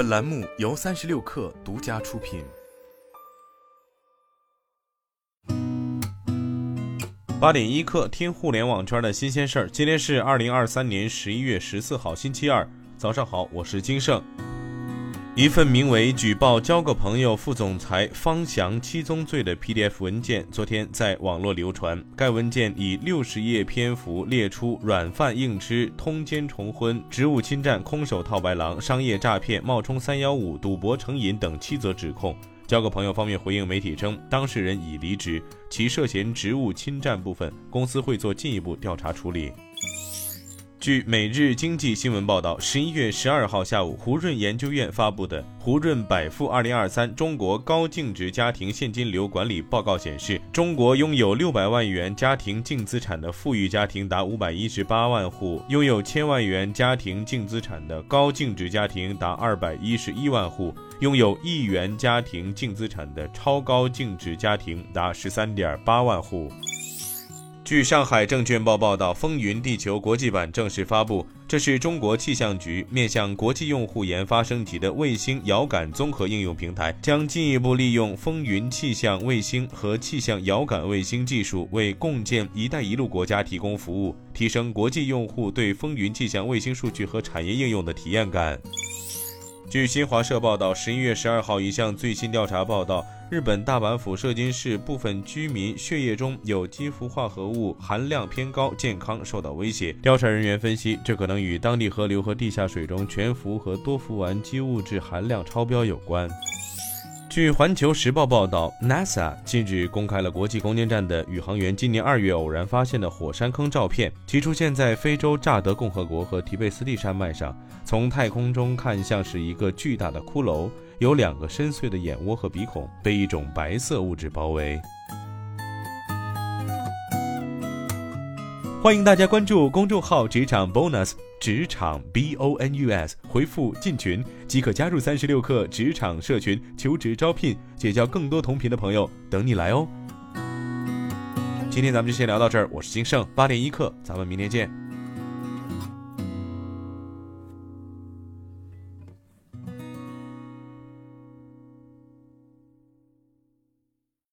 本栏目由三十六氪独家出品。八点一刻，听互联网圈的新鲜事儿。今天是二零二三年十一月十四号，星期二，早上好，我是金盛。一份名为《举报交个朋友副总裁方翔七宗罪》的 PDF 文件，昨天在网络流传。该文件以六十页篇幅列出软饭硬吃、通奸重婚、职务侵占、空手套白狼、商业诈骗、冒充三幺五、赌博成瘾等七则指控。交个朋友方面回应媒体称，当事人已离职，其涉嫌职务侵占部分，公司会做进一步调查处理。据《每日经济新闻》报道，十一月十二号下午，胡润研究院发布的《胡润百富二零二三中国高净值家庭现金流管理报告》显示，中国拥有六百万元家庭净资产的富裕家庭达五百一十八万户，拥有千万元家庭净资产的高净值家庭达二百一十一万户，拥有亿元家庭净资产的超高净值家庭达十三点八万户。据上海证券报报道，风云地球国际版正式发布。这是中国气象局面向国际用户研发升级的卫星遥感综合应用平台，将进一步利用风云气象卫星和气象遥感卫星技术，为共建“一带一路”国家提供服务，提升国际用户对风云气象卫星数据和产业应用的体验感。据新华社报道，十一月十二号，一项最新调查报道，日本大阪府射津市部分居民血液中有机氟化合物含量偏高，健康受到威胁。调查人员分析，这可能与当地河流和地下水中全氟和多氟烷基物质含量超标有关。据环球时报报道，NASA 近日公开了国际空间站的宇航员今年二月偶然发现的火山坑照片，其出现在非洲乍得共和国和提贝斯蒂山脉上，从太空中看像是一个巨大的骷髅，有两个深邃的眼窝和鼻孔，被一种白色物质包围。欢迎大家关注公众号“职场 bonus”，职场 B O N U S，回复进群即可加入三十六课职场社群，求职招聘，结交更多同频的朋友，等你来哦。今天咱们就先聊到这儿，我是金盛，八点一刻，咱们明天见。